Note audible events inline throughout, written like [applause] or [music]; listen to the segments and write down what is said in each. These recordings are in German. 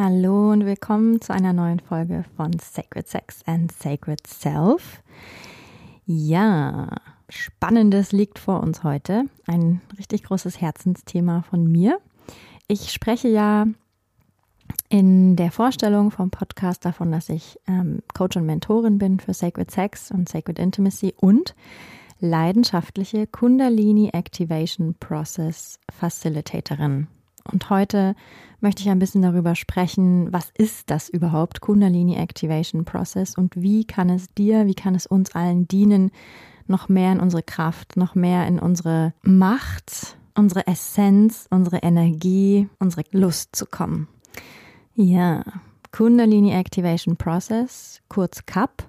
Hallo und willkommen zu einer neuen Folge von Sacred Sex and Sacred Self. Ja, Spannendes liegt vor uns heute. Ein richtig großes Herzensthema von mir. Ich spreche ja in der Vorstellung vom Podcast davon, dass ich ähm, Coach und Mentorin bin für Sacred Sex und Sacred Intimacy und leidenschaftliche Kundalini Activation Process Facilitatorin. Und heute möchte ich ein bisschen darüber sprechen, was ist das überhaupt, Kundalini Activation Process und wie kann es dir, wie kann es uns allen dienen, noch mehr in unsere Kraft, noch mehr in unsere Macht, unsere Essenz, unsere Energie, unsere Lust zu kommen. Ja, Kundalini Activation Process, kurz CAP,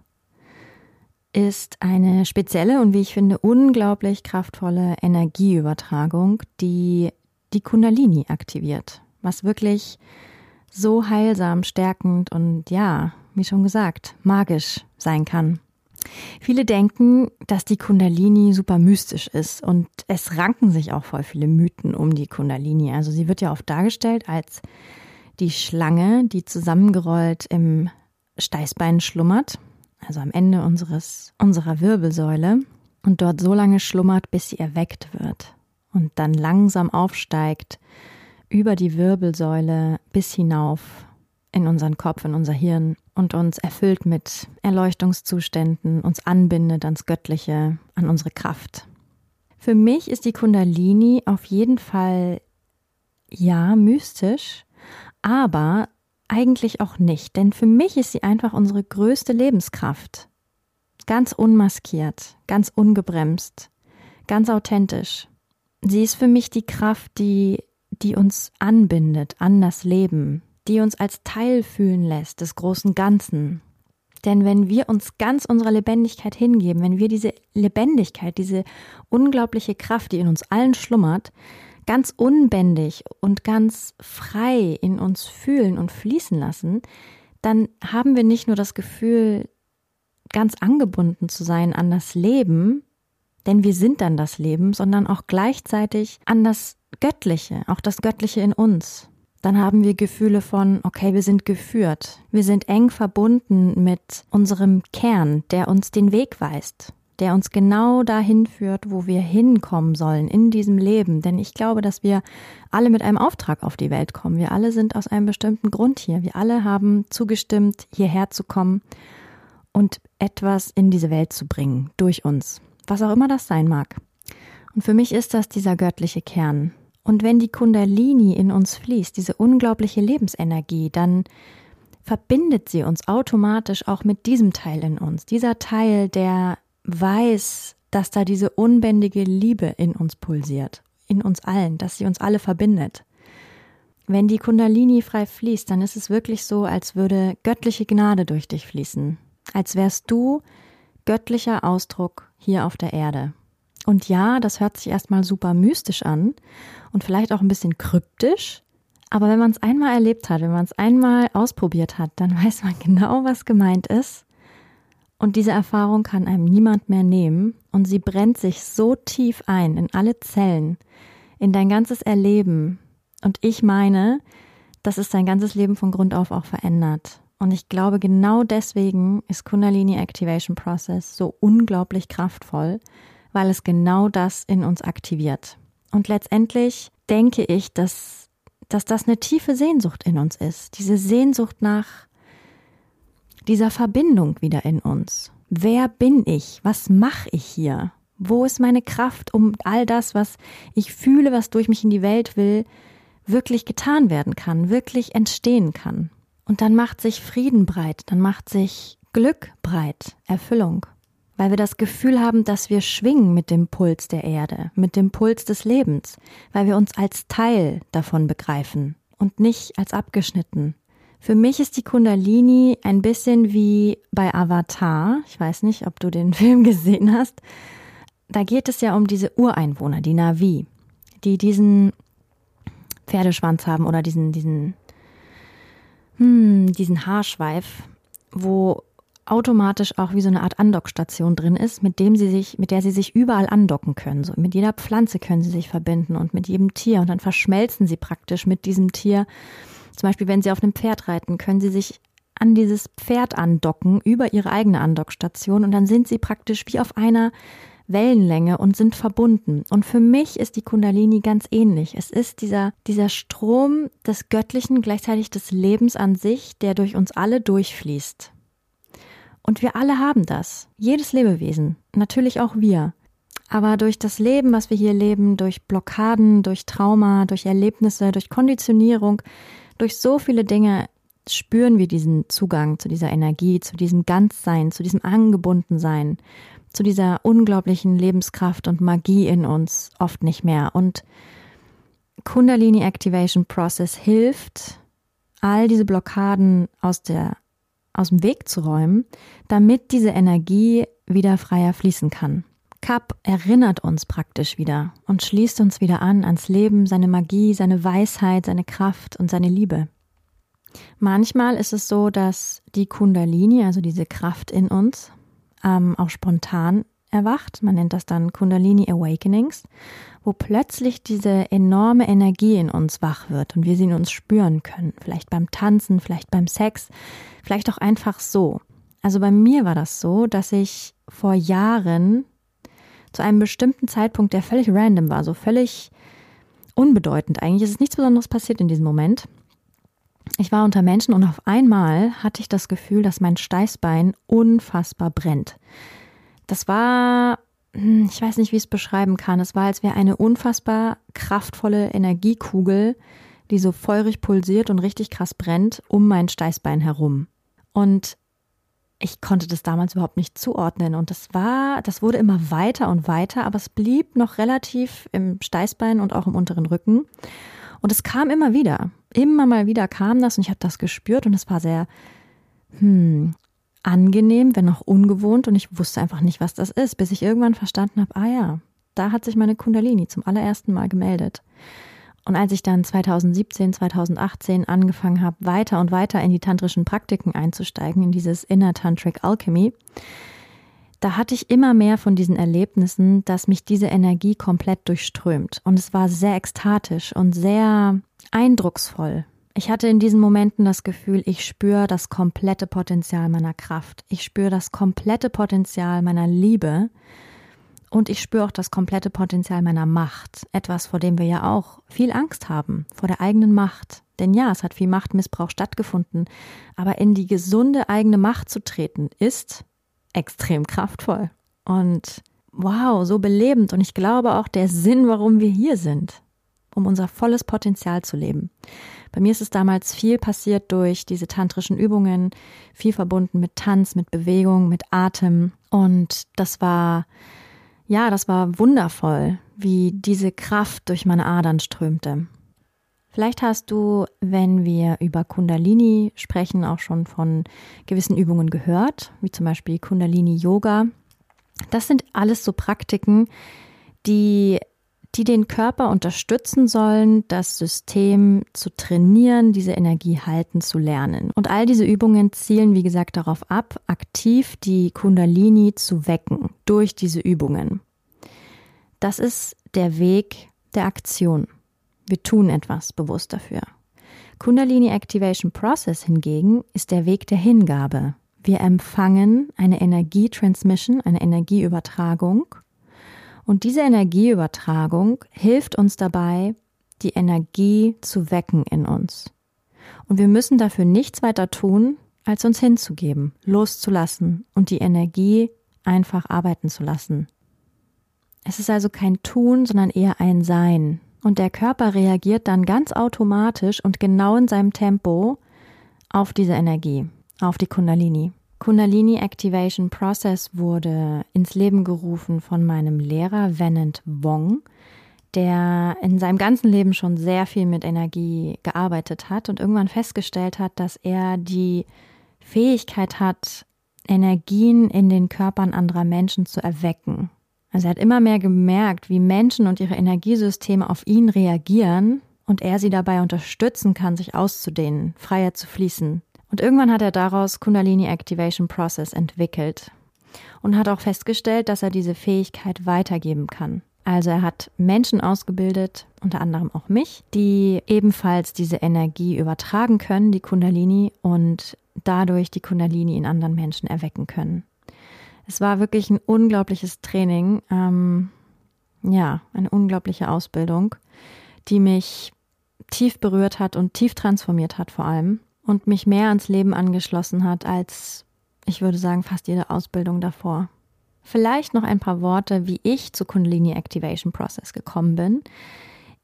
ist eine spezielle und wie ich finde unglaublich kraftvolle Energieübertragung, die die Kundalini aktiviert, was wirklich so heilsam, stärkend und ja, wie schon gesagt, magisch sein kann. Viele denken, dass die Kundalini super mystisch ist und es ranken sich auch voll viele Mythen um die Kundalini. Also sie wird ja oft dargestellt als die Schlange, die zusammengerollt im Steißbein schlummert, also am Ende unseres, unserer Wirbelsäule und dort so lange schlummert, bis sie erweckt wird und dann langsam aufsteigt über die Wirbelsäule bis hinauf in unseren Kopf, in unser Hirn und uns erfüllt mit Erleuchtungszuständen, uns anbindet ans Göttliche, an unsere Kraft. Für mich ist die Kundalini auf jeden Fall ja mystisch, aber eigentlich auch nicht, denn für mich ist sie einfach unsere größte Lebenskraft. Ganz unmaskiert, ganz ungebremst, ganz authentisch. Sie ist für mich die Kraft, die, die uns anbindet an das Leben, die uns als Teil fühlen lässt des großen Ganzen. Denn wenn wir uns ganz unserer Lebendigkeit hingeben, wenn wir diese Lebendigkeit, diese unglaubliche Kraft, die in uns allen schlummert, ganz unbändig und ganz frei in uns fühlen und fließen lassen, dann haben wir nicht nur das Gefühl, ganz angebunden zu sein an das Leben, denn wir sind dann das Leben, sondern auch gleichzeitig an das Göttliche, auch das Göttliche in uns. Dann haben wir Gefühle von, okay, wir sind geführt. Wir sind eng verbunden mit unserem Kern, der uns den Weg weist, der uns genau dahin führt, wo wir hinkommen sollen in diesem Leben. Denn ich glaube, dass wir alle mit einem Auftrag auf die Welt kommen. Wir alle sind aus einem bestimmten Grund hier. Wir alle haben zugestimmt, hierher zu kommen und etwas in diese Welt zu bringen durch uns was auch immer das sein mag. Und für mich ist das dieser göttliche Kern. Und wenn die Kundalini in uns fließt, diese unglaubliche Lebensenergie, dann verbindet sie uns automatisch auch mit diesem Teil in uns. Dieser Teil, der weiß, dass da diese unbändige Liebe in uns pulsiert, in uns allen, dass sie uns alle verbindet. Wenn die Kundalini frei fließt, dann ist es wirklich so, als würde göttliche Gnade durch dich fließen, als wärst du göttlicher Ausdruck hier auf der Erde. Und ja, das hört sich erstmal super mystisch an und vielleicht auch ein bisschen kryptisch, aber wenn man es einmal erlebt hat, wenn man es einmal ausprobiert hat, dann [laughs] weiß man genau, was gemeint ist. Und diese Erfahrung kann einem niemand mehr nehmen und sie brennt sich so tief ein in alle Zellen, in dein ganzes Erleben. Und ich meine, dass es dein ganzes Leben von Grund auf auch verändert. Und ich glaube, genau deswegen ist Kundalini Activation Process so unglaublich kraftvoll, weil es genau das in uns aktiviert. Und letztendlich denke ich, dass, dass das eine tiefe Sehnsucht in uns ist. Diese Sehnsucht nach dieser Verbindung wieder in uns. Wer bin ich? Was mache ich hier? Wo ist meine Kraft, um all das, was ich fühle, was durch mich in die Welt will, wirklich getan werden kann, wirklich entstehen kann? Und dann macht sich Frieden breit, dann macht sich Glück breit, Erfüllung. weil wir das Gefühl haben, dass wir schwingen mit dem Puls der Erde, mit dem Puls des Lebens, weil wir uns als Teil davon begreifen und nicht als abgeschnitten. Für mich ist die Kundalini ein bisschen wie bei Avatar. Ich weiß nicht, ob du den [laughs] Film gesehen hast. Da geht es ja um diese Ureinwohner, die Navi, die diesen Pferdeschwanz haben oder diesen, diesen, hm, diesen Haarschweif, wo automatisch auch wie so eine Art Andockstation drin ist, mit dem sie sich, mit der sie sich überall andocken können. So mit jeder Pflanze können sie sich verbinden und mit jedem Tier und dann verschmelzen sie praktisch mit diesem Tier. Zum Beispiel, wenn sie auf einem Pferd reiten, können sie sich an dieses Pferd andocken über ihre eigene Andockstation und dann sind sie praktisch wie auf einer Wellenlänge und sind verbunden. Und für mich ist die Kundalini ganz ähnlich. Es ist dieser, dieser Strom des Göttlichen, gleichzeitig des Lebens an sich, der durch uns alle durchfließt. Und wir alle haben das. Jedes Lebewesen. Natürlich auch wir. Aber durch das Leben, was wir hier leben, durch Blockaden, durch Trauma, durch Erlebnisse, durch Konditionierung, durch so viele Dinge spüren wir diesen Zugang zu dieser Energie, zu diesem Ganzsein, zu diesem Angebundensein, zu dieser unglaublichen Lebenskraft und Magie in uns oft nicht mehr. Und Kundalini Activation Process hilft, all diese Blockaden aus der aus dem Weg zu räumen, damit diese Energie wieder freier fließen kann. Kap erinnert uns praktisch wieder und schließt uns wieder an ans Leben, seine Magie, seine Weisheit, seine Kraft und seine Liebe. Manchmal ist es so, dass die Kundalini, also diese Kraft in uns, ähm, auch spontan erwacht. Man nennt das dann Kundalini Awakenings, wo plötzlich diese enorme Energie in uns wach wird und wir sie in uns spüren können. Vielleicht beim Tanzen, vielleicht beim Sex, vielleicht auch einfach so. Also bei mir war das so, dass ich vor Jahren zu einem bestimmten Zeitpunkt, der völlig random war, so völlig unbedeutend eigentlich, es ist nichts Besonderes passiert in diesem Moment. Ich war unter Menschen und auf einmal hatte ich das Gefühl, dass mein Steißbein unfassbar brennt. Das war, hm, ich weiß nicht, wie ich es beschreiben kann. Es war, als wäre eine unfassbar kraftvolle Energiekugel, die so feurig pulsiert und richtig krass brennt, um mein Steißbein herum. Und ich konnte das damals überhaupt nicht zuordnen. Und das war, das wurde immer weiter und weiter, aber es blieb noch relativ im Steißbein und auch im unteren Rücken. Und es kam immer wieder. Immer mal wieder kam das und ich habe das gespürt und es war sehr, hm, angenehm, wenn auch ungewohnt und ich wusste einfach nicht, was das ist, bis ich irgendwann verstanden habe, ah ja, da hat sich meine Kundalini zum allerersten Mal gemeldet. Und als ich dann 2017, 2018 angefangen habe, weiter und weiter in die tantrischen Praktiken einzusteigen, in dieses Inner Tantric Alchemy, da hatte ich immer mehr von diesen Erlebnissen, dass mich diese Energie komplett durchströmt. Und es war sehr ekstatisch und sehr eindrucksvoll, ich hatte in diesen Momenten das Gefühl, ich spüre das komplette Potenzial meiner Kraft. Ich spüre das komplette Potenzial meiner Liebe. Und ich spüre auch das komplette Potenzial meiner Macht. Etwas, vor dem wir ja auch viel Angst haben, vor der eigenen Macht. Denn ja, es hat viel Machtmissbrauch stattgefunden. Aber in die gesunde eigene Macht zu treten, ist extrem kraftvoll. Und wow, so belebend. Und ich glaube auch der Sinn, warum wir hier sind. Um unser volles Potenzial zu leben. Bei mir ist es damals viel passiert durch diese tantrischen Übungen, viel verbunden mit Tanz, mit Bewegung, mit Atem. Und das war, ja, das war wundervoll, wie diese Kraft durch meine Adern strömte. Vielleicht hast du, wenn wir über Kundalini sprechen, auch schon von gewissen Übungen gehört, wie zum Beispiel Kundalini Yoga. Das sind alles so Praktiken, die die den Körper unterstützen sollen, das System zu trainieren, diese Energie halten zu lernen. Und all diese Übungen zielen, wie gesagt, darauf ab, aktiv die Kundalini zu wecken durch diese Übungen. Das ist der Weg der Aktion. Wir tun etwas bewusst dafür. Kundalini Activation Process hingegen ist der Weg der Hingabe. Wir empfangen eine Energietransmission, eine Energieübertragung und diese Energieübertragung hilft uns dabei, die Energie zu wecken in uns. Und wir müssen dafür nichts weiter tun, als uns hinzugeben, loszulassen und die Energie einfach arbeiten zu lassen. Es ist also kein Tun, sondern eher ein Sein. Und der Körper reagiert dann ganz automatisch und genau in seinem Tempo auf diese Energie, auf die Kundalini. Kundalini Activation Process wurde ins Leben gerufen von meinem Lehrer Venant Wong, der in seinem ganzen Leben schon sehr viel mit Energie gearbeitet hat und irgendwann festgestellt hat, dass er die Fähigkeit hat, Energien in den Körpern anderer Menschen zu erwecken. Also er hat immer mehr gemerkt, wie Menschen und ihre Energiesysteme auf ihn reagieren und er sie dabei unterstützen kann, sich auszudehnen, freier zu fließen. Und irgendwann hat er daraus Kundalini Activation Process entwickelt und hat auch festgestellt, dass er diese Fähigkeit weitergeben kann. Also er hat Menschen ausgebildet, unter anderem auch mich, die ebenfalls diese Energie übertragen können, die Kundalini, und dadurch die Kundalini in anderen Menschen erwecken können. Es war wirklich ein unglaubliches Training, ähm, ja, eine unglaubliche Ausbildung, die mich tief berührt hat und tief transformiert hat vor allem und mich mehr ans Leben angeschlossen hat als, ich würde sagen, fast jede Ausbildung davor. Vielleicht noch ein paar Worte, wie ich zu Kundalini Activation Process gekommen bin.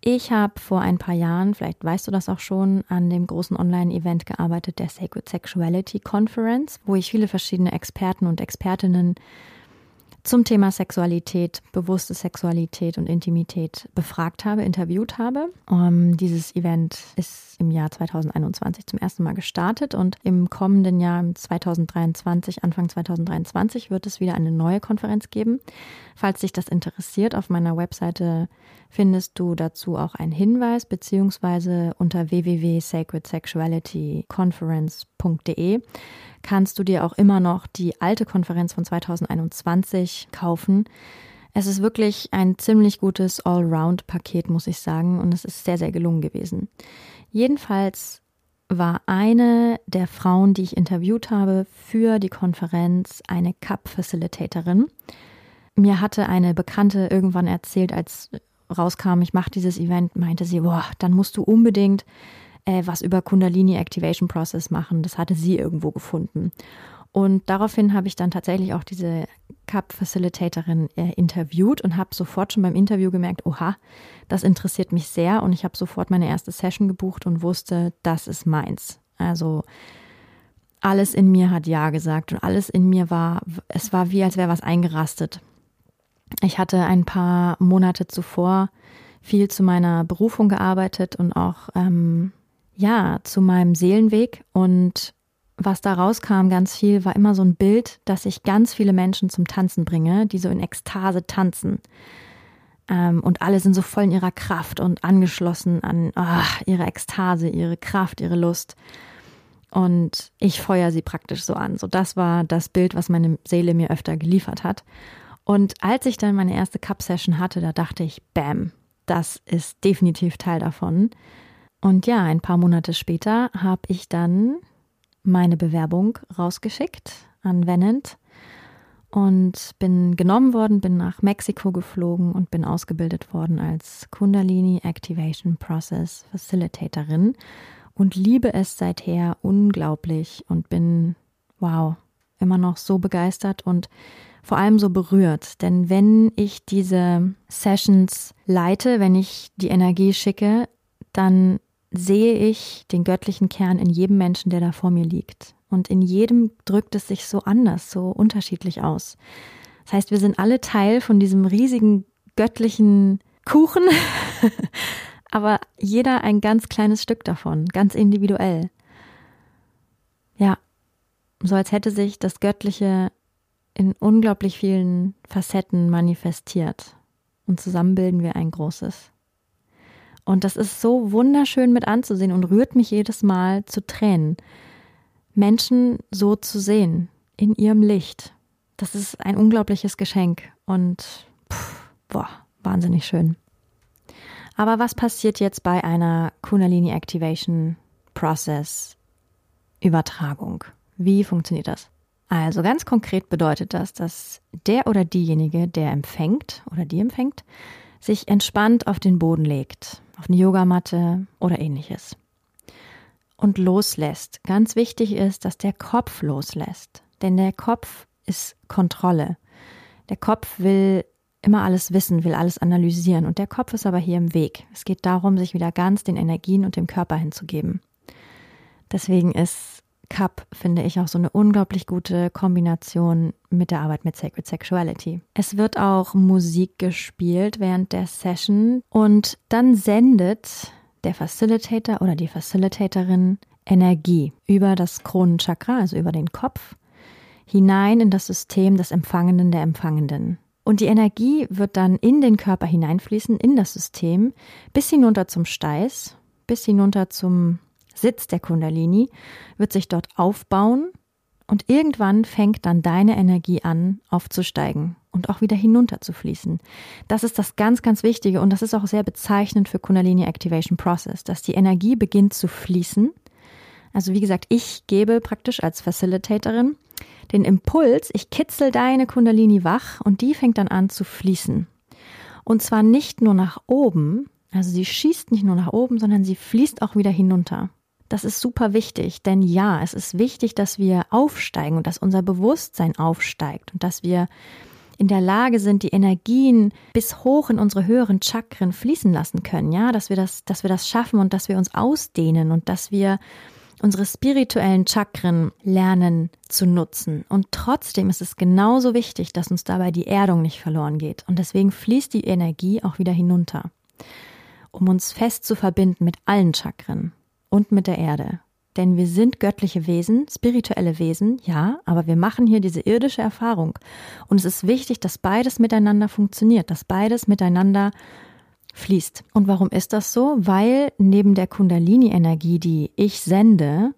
Ich habe vor ein paar Jahren, vielleicht weißt du das auch schon, an dem großen Online-Event gearbeitet, der Sacred Sexuality Conference, wo ich viele verschiedene Experten und Expertinnen zum Thema Sexualität, bewusste Sexualität und Intimität befragt habe, interviewt habe. Um, ähm, dieses Event ist im Jahr 2021 zum ersten Mal gestartet und im kommenden Jahr, 2023, Anfang 2023, wird es wieder eine neue Konferenz geben. Falls dich das interessiert, auf meiner Webseite findest du dazu auch einen Hinweis, beziehungsweise unter www.sacredsexualityconference.de kannst du dir auch immer noch die alte Konferenz von 2021 kaufen. Es ist wirklich ein ziemlich gutes Allround-Paket, muss ich sagen, und es ist sehr, sehr gelungen gewesen. Jedenfalls war eine der Frauen, die ich interviewt habe für die Konferenz, eine Cup-Facilitatorin. Mir hatte eine Bekannte irgendwann erzählt, als rauskam, ich mache dieses Event, meinte sie, boah, dann musst du unbedingt äh, was über Kundalini Activation Process machen. Das hatte sie irgendwo gefunden. Und daraufhin habe ich dann tatsächlich auch diese Cup-Facilitatorin äh, interviewt und habe sofort schon beim Interview gemerkt, oha, das interessiert mich sehr. Und ich habe sofort meine erste Session gebucht und wusste, das ist meins. Also alles in mir hat Ja gesagt und alles in mir war, es war wie, als wäre was eingerastet. Ich hatte ein paar Monate zuvor viel zu meiner Berufung gearbeitet und auch ähm, ja, zu meinem Seelenweg und was da rauskam ganz viel, war immer so ein Bild, dass ich ganz viele Menschen zum Tanzen bringe, die so in Ekstase tanzen. Ähm, und alle sind so voll in ihrer Kraft und angeschlossen an oh, ihre Ekstase, ihre Kraft, ihre Lust. Und ich feuer sie praktisch so an. So, das war das Bild, was meine Seele mir öfter geliefert hat. Und als ich dann meine erste Cup-Session hatte, da dachte ich, bam, das ist definitiv Teil davon. Und ja, ein paar Monate später habe ich dann meine Bewerbung rausgeschickt an Venant und bin genommen worden, bin nach Mexiko geflogen und bin ausgebildet worden als Kundalini Activation Process Facilitatorin und liebe es seither unglaublich und bin, wow, immer noch so begeistert und vor allem so berührt. Denn wenn ich diese Sessions leite, wenn ich die Energie schicke, dann sehe ich den göttlichen Kern in jedem Menschen, der da vor mir liegt. Und in jedem drückt es sich so anders, so unterschiedlich aus. Das heißt, wir sind alle Teil von diesem riesigen göttlichen Kuchen, [laughs] aber jeder ein ganz kleines Stück davon, ganz individuell. Ja, so als hätte sich das Göttliche in unglaublich vielen Facetten manifestiert. Und zusammen bilden wir ein großes. Und das ist so wunderschön mit anzusehen und rührt mich jedes Mal zu Tränen. Menschen so zu sehen, in ihrem Licht. Das ist ein unglaubliches Geschenk und pff, boah, wahnsinnig schön. Aber was passiert jetzt bei einer Kundalini Activation Process Übertragung? Wie funktioniert das? Also ganz konkret bedeutet das, dass der oder diejenige, der empfängt oder die empfängt, sich entspannt auf den Boden legt, auf eine Yogamatte oder ähnliches. Und loslässt. Ganz wichtig ist, dass der Kopf loslässt. Denn der Kopf ist Kontrolle. Der Kopf will immer alles wissen, will alles analysieren. Und der Kopf ist aber hier im Weg. Es geht darum, sich wieder ganz den Energien und dem Körper hinzugeben. Deswegen ist Cup finde ich auch so eine unglaublich gute Kombination mit der Arbeit mit Sacred Sexuality. Es wird auch Musik gespielt während der Session und dann sendet der Facilitator oder die Facilitatorin Energie über das Kronenchakra, also über den Kopf, hinein in das System des Empfangenden der Empfangenden. Und die Energie wird dann in den Körper hineinfließen, in das System, bis hinunter zum Steiß, bis hinunter zum Sitz der Kundalini, wird sich dort aufbauen und irgendwann fängt dann deine Energie an aufzusteigen und auch wieder hinunter zu fließen. Das ist das ganz, ganz Wichtige und das ist auch sehr bezeichnend für Kundalini Activation Process, dass die Energie beginnt zu fließen. Also wie gesagt, ich gebe praktisch als Facilitatorin den Impuls, ich kitzel deine Kundalini wach und die fängt dann an zu fließen. Und zwar nicht nur nach oben, also sie schießt nicht nur nach oben, sondern sie fließt auch wieder hinunter. Das ist super wichtig, denn ja, es ist wichtig, dass wir aufsteigen und dass unser Bewusstsein aufsteigt und dass wir in der Lage sind, die Energien bis hoch in unsere höheren Chakren fließen lassen können, ja, dass wir das, dass wir das schaffen und dass wir uns ausdehnen und dass wir unsere spirituellen Chakren lernen zu nutzen. Und trotzdem ist es genauso wichtig, dass uns dabei die Erdung nicht verloren geht. Und deswegen fließt die Energie auch wieder hinunter, um uns fest zu verbinden mit allen Chakren und mit der Erde. Denn wir sind göttliche Wesen, spirituelle Wesen, ja, aber wir machen hier diese irdische Erfahrung. Und es ist wichtig, dass beides miteinander funktioniert, dass beides miteinander fließt. Und warum ist das so? Weil neben der Kundalini-Energie, die ich sende,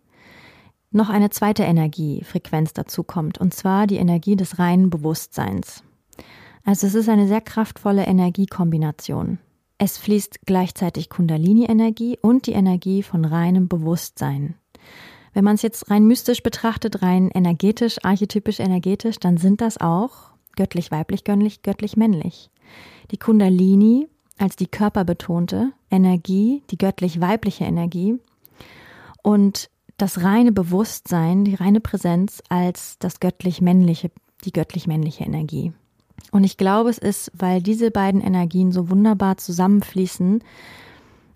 noch eine zweite Energiefrequenz dazu kommt, und zwar die Energie des reinen Bewusstseins. Also es ist eine sehr kraftvolle Energiekombination. Es fließt gleichzeitig Kundalini-Energie und die Energie von reinem Bewusstsein. Wenn man es jetzt rein mystisch betrachtet, rein energetisch, archetypisch energetisch, dann sind das auch göttlich weiblich, göttlich, göttlich männlich. Die Kundalini als die körperbetonte Energie, die göttlich weibliche Energie und das reine Bewusstsein, die reine Präsenz als das göttlich männliche, die göttlich männliche Energie. Und ich glaube, es ist, weil diese beiden Energien so wunderbar zusammenfließen,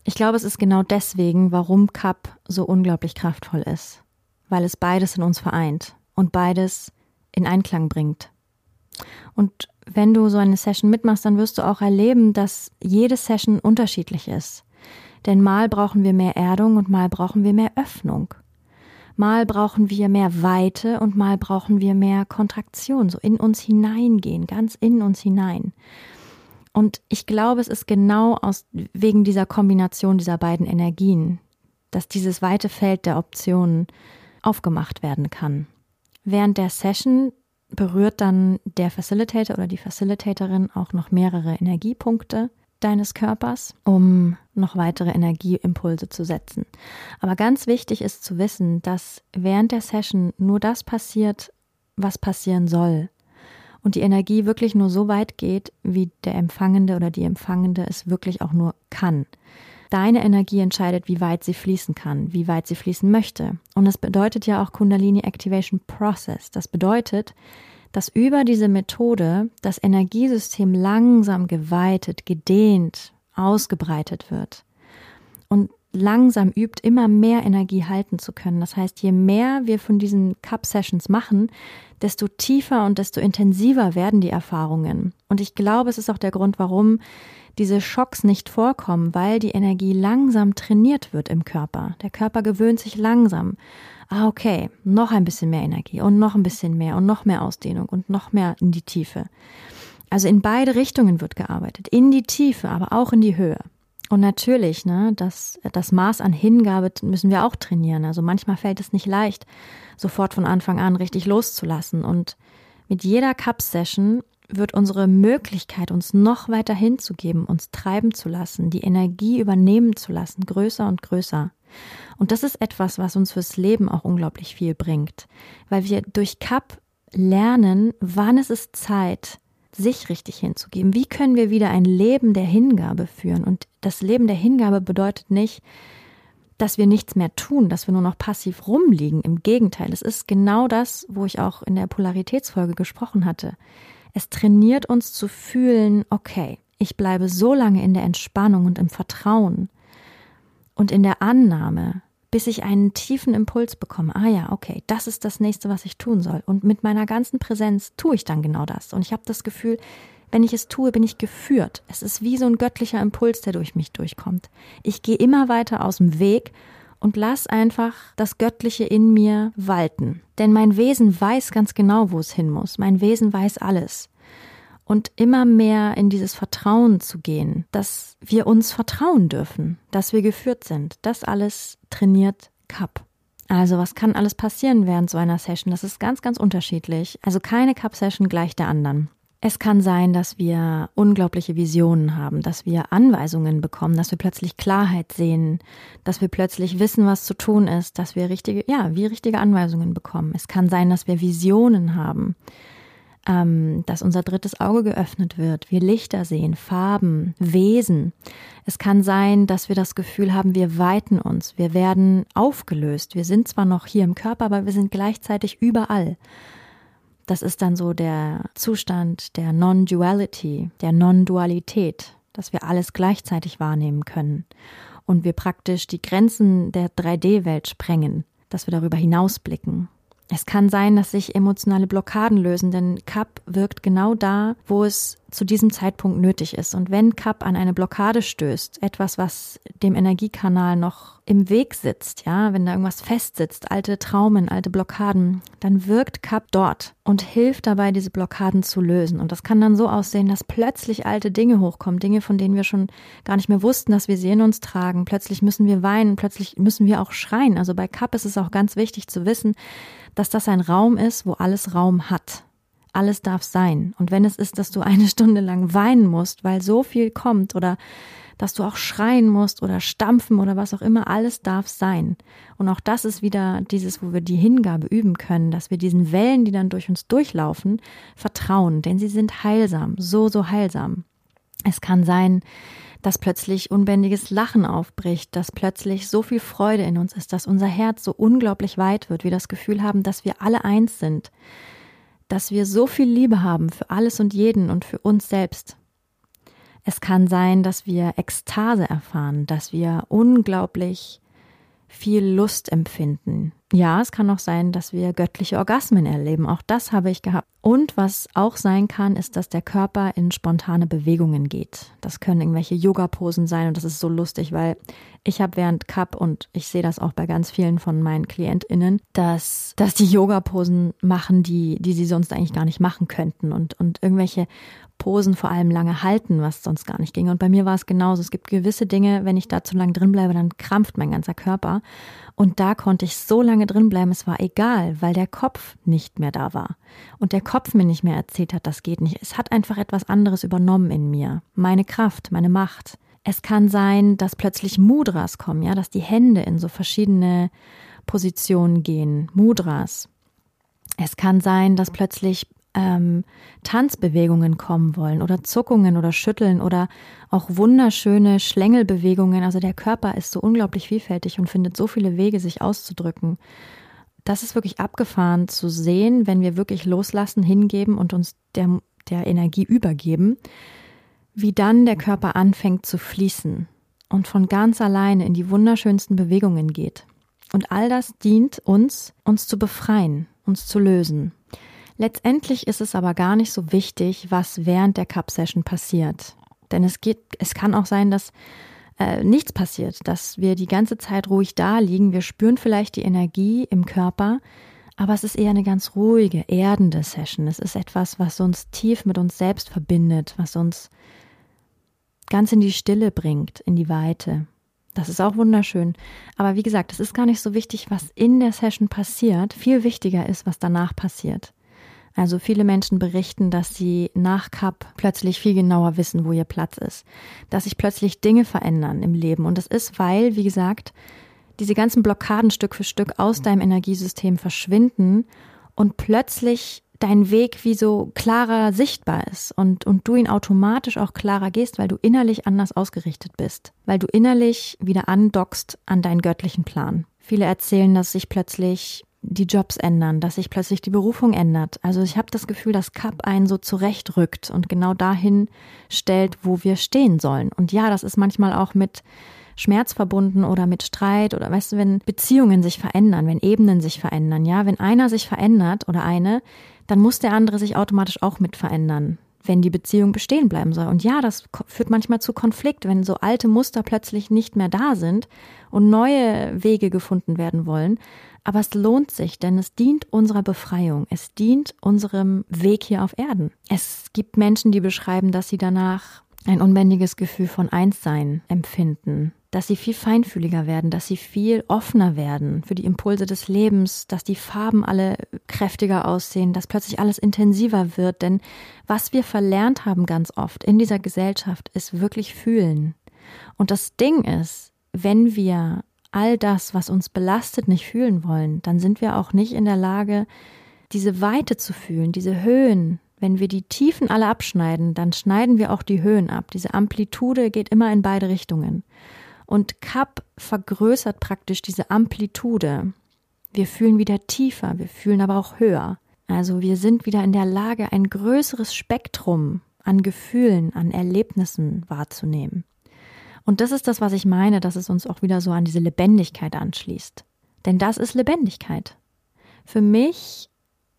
ich glaube, es ist genau deswegen, warum Cup so unglaublich kraftvoll ist, weil es beides in uns vereint und beides in Einklang bringt. Und wenn du so eine Session mitmachst, dann wirst du auch erleben, dass jede Session unterschiedlich ist. Denn mal brauchen wir mehr Erdung und mal brauchen wir mehr Öffnung. Mal brauchen wir mehr Weite und mal brauchen wir mehr Kontraktion, so in uns hineingehen, ganz in uns hinein. Und ich glaube, es ist genau aus, wegen dieser Kombination dieser beiden Energien, dass dieses weite Feld der Optionen aufgemacht werden kann. Während der Session berührt dann der Facilitator oder die Facilitatorin auch noch mehrere Energiepunkte deines Körpers, um noch weitere Energieimpulse zu setzen. Aber ganz wichtig ist zu wissen, dass während der Session nur das passiert, was passieren soll. Und die Energie wirklich nur so weit geht, wie der Empfangende oder die Empfangende es wirklich auch nur kann. Deine Energie entscheidet, wie weit sie fließen kann, wie weit sie fließen möchte. Und das bedeutet ja auch Kundalini Activation Process. Das bedeutet, dass über diese Methode das Energiesystem langsam geweitet, gedehnt, ausgebreitet wird. Und langsam übt, immer mehr Energie halten zu können. Das heißt, je mehr wir von diesen Cup-Sessions machen, desto tiefer und desto intensiver werden die Erfahrungen. Und ich glaube, es ist auch der Grund, warum diese Schocks nicht vorkommen, weil die Energie langsam trainiert wird im Körper. Der Körper gewöhnt sich langsam. Ah, okay, noch ein bisschen mehr Energie und noch ein bisschen mehr und noch mehr Ausdehnung und noch mehr in die Tiefe. Also in beide Richtungen wird gearbeitet, in die Tiefe, aber auch in die Höhe. Und natürlich, ne, das, das Maß an Hingabe müssen wir auch trainieren. Also manchmal fällt es nicht leicht, sofort von Anfang an richtig loszulassen. Und mit jeder Cup-Session wird unsere Möglichkeit, uns noch weiter hinzugeben, uns treiben zu lassen, die Energie übernehmen zu lassen, größer und größer. Und das ist etwas, was uns fürs Leben auch unglaublich viel bringt, weil wir durch Cup lernen, wann es ist Zeit, sich richtig hinzugeben. Wie können wir wieder ein Leben der Hingabe führen? Und das Leben der Hingabe bedeutet nicht, dass wir nichts mehr tun, dass wir nur noch passiv rumliegen. Im Gegenteil, es ist genau das, wo ich auch in der Polaritätsfolge gesprochen hatte. Es trainiert uns zu fühlen, okay, ich bleibe so lange in der Entspannung und im Vertrauen und in der Annahme, bis ich einen tiefen Impuls bekomme. Ah ja, okay, das ist das nächste, was ich tun soll. Und mit meiner ganzen Präsenz tue ich dann genau das. Und ich habe das Gefühl, wenn ich es tue, bin ich geführt. Es ist wie so ein göttlicher Impuls, der durch mich durchkommt. Ich gehe immer weiter aus dem Weg und lass einfach das Göttliche in mir walten. Denn mein Wesen weiß ganz genau, wo es hin muss. Mein Wesen weiß alles. Und immer mehr in dieses Vertrauen zu gehen, dass wir uns vertrauen dürfen, dass wir geführt sind. Das alles trainiert Cup. Also was kann alles passieren während so einer Session? Das ist ganz, ganz unterschiedlich. Also keine Cup-Session gleich der anderen. Es kann sein, dass wir unglaubliche Visionen haben, dass wir Anweisungen bekommen, dass wir plötzlich Klarheit sehen, dass wir plötzlich wissen, was zu tun ist, dass wir richtige, ja, wie richtige Anweisungen bekommen. Es kann sein, dass wir Visionen haben, ähm, dass unser drittes Auge geöffnet wird, wir Lichter sehen, Farben, Wesen. Es kann sein, dass wir das Gefühl haben, wir weiten uns, wir werden aufgelöst. Wir sind zwar noch hier im Körper, aber wir sind gleichzeitig überall. Das ist dann so der Zustand der Non-Duality, der Non-Dualität, dass wir alles gleichzeitig wahrnehmen können und wir praktisch die Grenzen der 3D-Welt sprengen, dass wir darüber hinausblicken. Es kann sein, dass sich emotionale Blockaden lösen, denn Cup wirkt genau da, wo es zu diesem Zeitpunkt nötig ist. Und wenn Cup an eine Blockade stößt, etwas, was dem Energiekanal noch im Weg sitzt, ja, wenn da irgendwas festsitzt, alte Traumen, alte Blockaden, dann wirkt Cup dort und hilft dabei, diese Blockaden zu lösen. Und das kann dann so aussehen, dass plötzlich alte Dinge hochkommen, Dinge, von denen wir schon gar nicht mehr wussten, dass wir sie in uns tragen. Plötzlich müssen wir weinen, plötzlich müssen wir auch schreien. Also bei Cup ist es auch ganz wichtig zu wissen, dass das ein Raum ist, wo alles Raum hat. Alles darf sein. Und wenn es ist, dass du eine Stunde lang weinen musst, weil so viel kommt oder dass du auch schreien musst oder stampfen oder was auch immer, alles darf sein. Und auch das ist wieder dieses, wo wir die Hingabe üben können, dass wir diesen Wellen, die dann durch uns durchlaufen, vertrauen, denn sie sind heilsam, so, so heilsam. Es kann sein, dass plötzlich unbändiges Lachen aufbricht, dass plötzlich so viel Freude in uns ist, dass unser Herz so unglaublich weit wird, wir das Gefühl haben, dass wir alle eins sind, dass wir so viel Liebe haben für alles und jeden und für uns selbst. Es kann sein, dass wir Ekstase erfahren, dass wir unglaublich viel Lust empfinden. Ja, es kann auch sein, dass wir göttliche Orgasmen erleben. Auch das habe ich gehabt. Und was auch sein kann, ist, dass der Körper in spontane Bewegungen geht. Das können irgendwelche Yoga-Posen sein und das ist so lustig, weil ich habe während Cup und ich sehe das auch bei ganz vielen von meinen KlientInnen, dass, dass die Yoga-Posen machen, die, die sie sonst eigentlich gar nicht machen könnten und, und irgendwelche Posen vor allem lange halten, was sonst gar nicht ging. Und bei mir war es genauso. Es gibt gewisse Dinge, wenn ich da zu lange drin bleibe, dann krampft mein ganzer Körper. Und da konnte ich so lange drin bleiben, es war egal, weil der Kopf nicht mehr da war. Und der Kopf mir nicht mehr erzählt hat, das geht nicht. Es hat einfach etwas anderes übernommen in mir. Meine Kraft, meine Macht. Es kann sein, dass plötzlich Mudras kommen, ja, dass die Hände in so verschiedene Positionen gehen. Mudras. Es kann sein, dass plötzlich ähm, Tanzbewegungen kommen wollen oder Zuckungen oder Schütteln oder auch wunderschöne Schlängelbewegungen. Also der Körper ist so unglaublich vielfältig und findet so viele Wege, sich auszudrücken. Das ist wirklich abgefahren zu sehen, wenn wir wirklich loslassen, hingeben und uns der, der Energie übergeben, wie dann der Körper anfängt zu fließen und von ganz alleine in die wunderschönsten Bewegungen geht. Und all das dient uns, uns zu befreien, uns zu lösen. Letztendlich ist es aber gar nicht so wichtig, was während der Cup-Session passiert. Denn es geht, es kann auch sein, dass äh, nichts passiert, dass wir die ganze Zeit ruhig da liegen. Wir spüren vielleicht die Energie im Körper, aber es ist eher eine ganz ruhige, erdende Session. Es ist etwas, was uns tief mit uns selbst verbindet, was uns ganz in die Stille bringt, in die Weite. Das ist auch wunderschön. Aber wie gesagt, es ist gar nicht so wichtig, was in der Session passiert. Viel wichtiger ist, was danach passiert. Also viele Menschen berichten, dass sie nach Cup plötzlich viel genauer wissen, wo ihr Platz ist, dass sich plötzlich Dinge verändern im Leben. Und das ist, weil, wie gesagt, diese ganzen Blockaden Stück für Stück aus deinem Energiesystem verschwinden und plötzlich dein Weg wie so klarer sichtbar ist und, und du ihn automatisch auch klarer gehst, weil du innerlich anders ausgerichtet bist, weil du innerlich wieder andockst an deinen göttlichen Plan. Viele erzählen, dass sich plötzlich die Jobs ändern, dass sich plötzlich die Berufung ändert. Also ich habe das Gefühl, dass Cup einen so zurechtrückt und genau dahin stellt, wo wir stehen sollen. Und ja, das ist manchmal auch mit Schmerz verbunden oder mit Streit oder weißt du, wenn Beziehungen sich verändern, wenn Ebenen sich verändern, ja, wenn einer sich verändert oder eine, dann muss der andere sich automatisch auch mit verändern wenn die Beziehung bestehen bleiben soll. Und ja, das führt manchmal zu Konflikt, wenn so alte Muster plötzlich nicht mehr da sind und neue Wege gefunden werden wollen. Aber es lohnt sich, denn es dient unserer Befreiung. Es dient unserem Weg hier auf Erden. Es gibt Menschen, die beschreiben, dass sie danach ein unbändiges Gefühl von Einssein empfinden, dass sie viel feinfühliger werden, dass sie viel offener werden für die Impulse des Lebens, dass die Farben alle kräftiger aussehen, dass plötzlich alles intensiver wird. Denn was wir verlernt haben ganz oft in dieser Gesellschaft ist wirklich fühlen. Und das Ding ist, wenn wir all das, was uns belastet, nicht fühlen wollen, dann sind wir auch nicht in der Lage, diese Weite zu fühlen, diese Höhen, wenn wir die Tiefen alle abschneiden, dann schneiden wir auch die Höhen ab. Diese Amplitude geht immer in beide Richtungen. Und Cup vergrößert praktisch diese Amplitude. Wir fühlen wieder tiefer, wir fühlen aber auch höher. Also wir sind wieder in der Lage, ein größeres Spektrum an Gefühlen, an Erlebnissen wahrzunehmen. Und das ist das, was ich meine, dass es uns auch wieder so an diese Lebendigkeit anschließt. Denn das ist Lebendigkeit. Für mich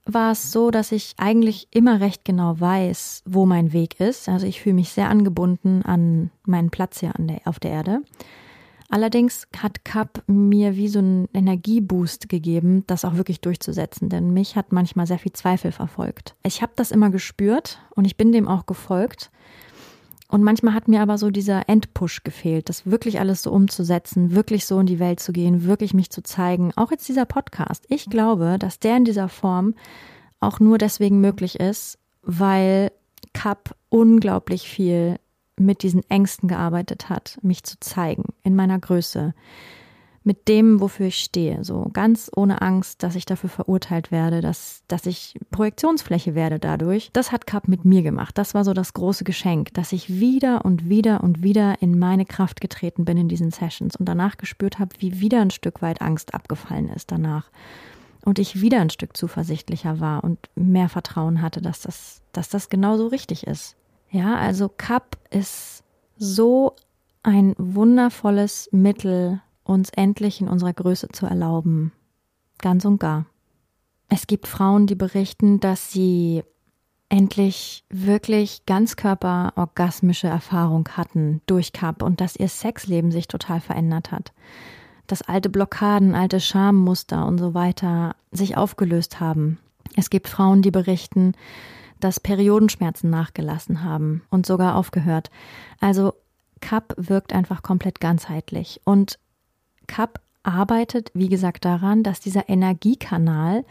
war es so, dass ich eigentlich immer recht genau weiß, wo mein Weg ist. Also ich fühle mich sehr angebunden an meinen Platz hier der, auf der Erde. Allerdings hat Cup mir wie so einen Energieboost gegeben, das auch wirklich durchzusetzen, denn mich hat manchmal sehr viel Zweifel verfolgt. Ich habe das immer gespürt und ich bin dem auch gefolgt. Und manchmal hat mir aber so dieser Endpush gefehlt, das wirklich alles so umzusetzen, wirklich so in die Welt zu gehen, wirklich mich zu zeigen. Auch jetzt dieser Podcast. Ich glaube, dass der in dieser Form auch nur deswegen möglich ist, weil Cup unglaublich viel mit diesen Ängsten gearbeitet hat, mich zu zeigen in meiner Größe, mit dem, wofür ich stehe, so ganz ohne Angst, dass ich dafür verurteilt werde, dass, dass ich Projektionsfläche werde dadurch. Das hat Cup mit mir gemacht. Das war so das große Geschenk, dass ich wieder und wieder und wieder in meine Kraft getreten bin in diesen Sessions und danach gespürt habe, wie wieder ein Stück weit Angst abgefallen ist danach. Und ich wieder ein Stück zuversichtlicher war und mehr Vertrauen hatte, dass das, dass das genauso richtig ist. Ja, also Cup ist so ein wundervolles Mittel, uns endlich in unserer Größe zu erlauben. Ganz und gar. Es gibt Frauen, die berichten, dass sie endlich wirklich ganzkörper-orgasmische Erfahrung hatten durch Cup und dass ihr Sexleben sich total verändert hat. Dass alte Blockaden, alte Schammuster und so weiter sich aufgelöst haben. Es gibt Frauen, die berichten, dass Periodenschmerzen nachgelassen haben und sogar aufgehört. Also CAP wirkt einfach komplett ganzheitlich. Und CAP arbeitet, wie gesagt, daran, dass dieser Energiekanal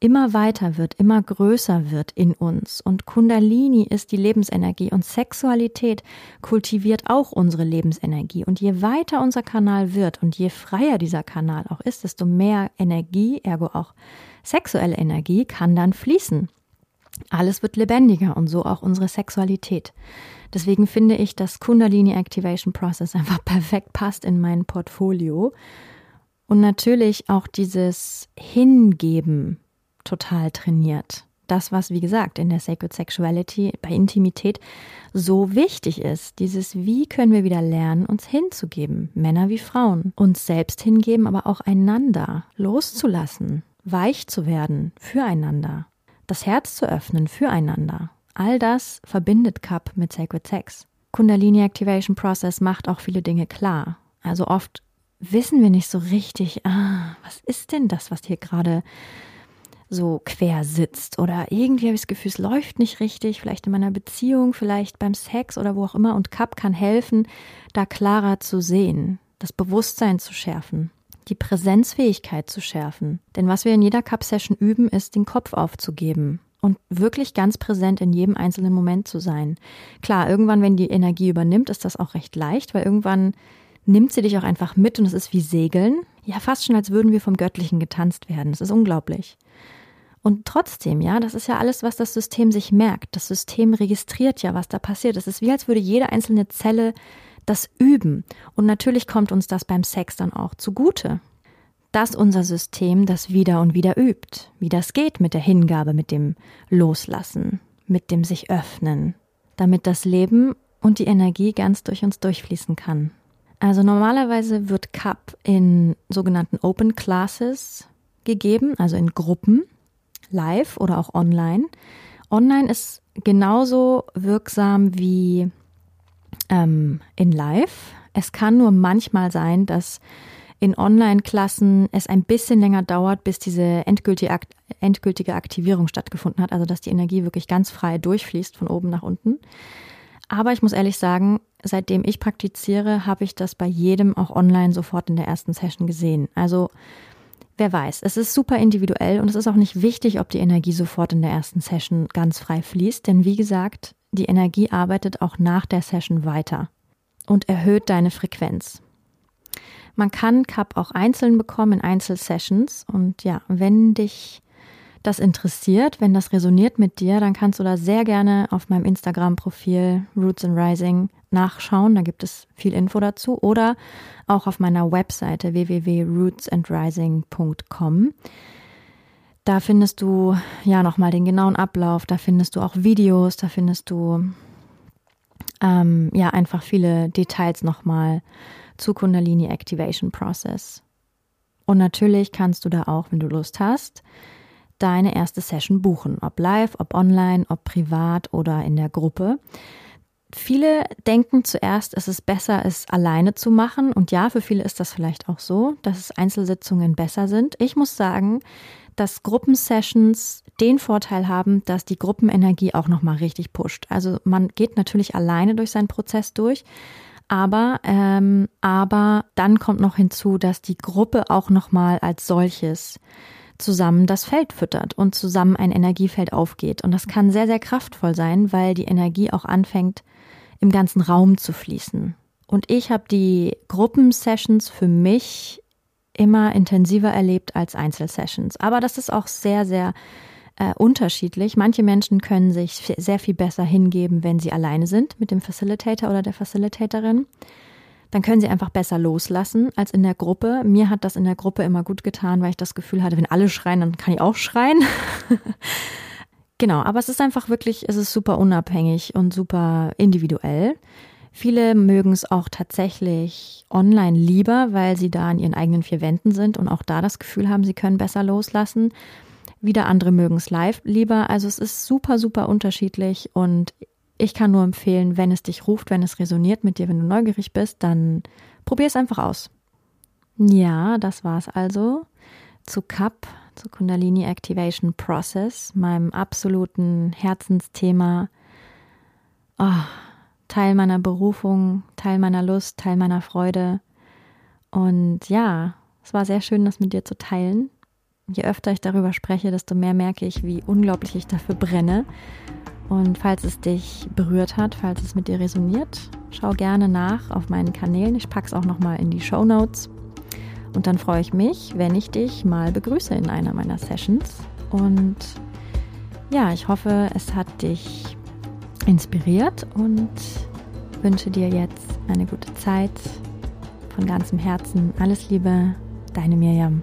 immer weiter wird, immer größer wird in uns. Und Kundalini ist die Lebensenergie und Sexualität kultiviert auch unsere Lebensenergie. Und je weiter unser Kanal wird und je freier dieser Kanal auch ist, desto mehr Energie, ergo auch sexuelle Energie, kann dann fließen. Alles wird lebendiger und so auch unsere Sexualität. Deswegen finde ich, dass Kundalini Activation Process einfach [laughs] perfekt passt in mein Portfolio. Und natürlich auch dieses Hingeben total trainiert. Das, was, wie gesagt, in der Sacred Sexuality, bei Intimität so wichtig ist. Dieses, wie können wir wieder lernen, uns hinzugeben, Männer wie Frauen. Uns selbst hingeben, aber auch einander loszulassen, weich zu werden füreinander das Herz zu öffnen füreinander. All das verbindet Cup mit Sacred Sex. Kundalini Activation Process macht auch viele Dinge klar. Also oft wissen wir nicht so richtig, ah, was ist denn das, was hier gerade so quer sitzt oder irgendwie habe ich das Gefühl, es läuft nicht richtig, vielleicht in meiner Beziehung, vielleicht beim Sex oder wo auch immer und Cup kann helfen, da klarer zu sehen, das Bewusstsein zu schärfen die Präsenzfähigkeit zu schärfen. Denn was wir in jeder Cup-Session üben, ist, den Kopf aufzugeben und wirklich ganz präsent in jedem einzelnen Moment zu sein. Klar, irgendwann, wenn die Energie übernimmt, ist das auch recht leicht, weil irgendwann nimmt sie dich auch einfach mit und es ist wie Segeln. Ja, fast schon, als würden wir vom Göttlichen getanzt werden. Das ist unglaublich. Und trotzdem, ja, das ist ja alles, was das System sich merkt. Das System registriert ja, was da passiert. Es ist wie, als würde jede einzelne Zelle das Üben. Und natürlich kommt uns das beim Sex dann auch zugute. Dass unser System das wieder und wieder übt, wie das geht mit der Hingabe, mit dem Loslassen, mit dem sich öffnen, damit das Leben und die Energie ganz durch uns durchfließen kann. Also normalerweise wird Cup in sogenannten Open Classes gegeben, also in Gruppen, live oder auch online. Online ist genauso wirksam wie ähm, in live. Es kann nur manchmal sein, dass in Online-Klassen es ein bisschen länger dauert, bis diese endgültige, Aktivierung stattgefunden hat, also dass die Energie wirklich ganz frei durchfließt von oben nach unten. Aber ich muss ehrlich sagen, seitdem ich praktiziere, habe ich das bei jedem auch online sofort in der ersten Session gesehen. Also wer weiß, es ist super individuell und es ist auch nicht wichtig, ob die Energie sofort in der ersten Session ganz frei fließt, denn wie gesagt, die Energie arbeitet auch nach der Session weiter und erhöht deine Frequenz. Man kann Cup auch einzeln bekommen in Einzelsessions. Und ja, wenn dich das interessiert, wenn das resoniert mit dir, dann kannst du da sehr gerne auf meinem Instagram-Profil Roots and Rising nachschauen. Da gibt es viel Info dazu. Oder auch auf meiner Webseite www.rootsandrising.com. Da findest du ja nochmal den genauen Ablauf, da findest du auch Videos, da findest du ähm, ja einfach viele Details nochmal zu Kundalini Activation Process. Und natürlich kannst du da auch, wenn du Lust hast, deine erste Session buchen, ob live, ob online, ob privat oder in der Gruppe. Viele denken zuerst, es ist besser, es alleine zu machen. Und ja, für viele ist das vielleicht auch so, dass Einzelsitzungen besser sind. Ich muss sagen, dass Gruppensessions den Vorteil haben, dass die Gruppenenergie auch nochmal richtig pusht. Also man geht natürlich alleine durch seinen Prozess durch, aber, ähm, aber dann kommt noch hinzu, dass die Gruppe auch nochmal als solches zusammen das Feld füttert und zusammen ein Energiefeld aufgeht. Und das kann sehr, sehr kraftvoll sein, weil die Energie auch anfängt, im ganzen Raum zu fließen. Und ich habe die Gruppensessions für mich immer intensiver erlebt als Einzelsessions. Aber das ist auch sehr, sehr äh, unterschiedlich. Manche Menschen können sich sehr viel besser hingeben, wenn sie alleine sind mit dem Facilitator oder der Facilitatorin. Dann können sie einfach besser loslassen als in der Gruppe. Mir hat das in der Gruppe immer gut getan, weil ich das Gefühl hatte, wenn alle schreien, dann kann ich auch schreien. [laughs] genau, aber es ist einfach wirklich, es ist super unabhängig und super individuell. Viele mögen es auch tatsächlich online lieber, weil sie da in ihren eigenen vier Wänden sind und auch da das Gefühl haben, sie können besser loslassen. Wieder andere mögen es live lieber. Also es ist super, super unterschiedlich und ich kann nur empfehlen, wenn es dich ruft, wenn es resoniert mit dir, wenn du neugierig bist, dann probier es einfach aus. Ja, das war's also zu CAP, zu Kundalini Activation Process, meinem absoluten Herzensthema. Oh, Teil meiner Berufung, Teil meiner Lust, Teil meiner Freude. Und ja, es war sehr schön, das mit dir zu teilen je öfter ich darüber spreche, desto mehr merke ich, wie unglaublich ich dafür brenne. Und falls es dich berührt hat, falls es mit dir resoniert, schau gerne nach auf meinen Kanälen. Ich packe es auch nochmal in die Show Notes. Und dann freue ich mich, wenn ich dich mal begrüße in einer meiner Sessions. Und ja, ich hoffe, es hat dich inspiriert und wünsche dir jetzt eine gute Zeit. Von ganzem Herzen alles Liebe, deine Miriam.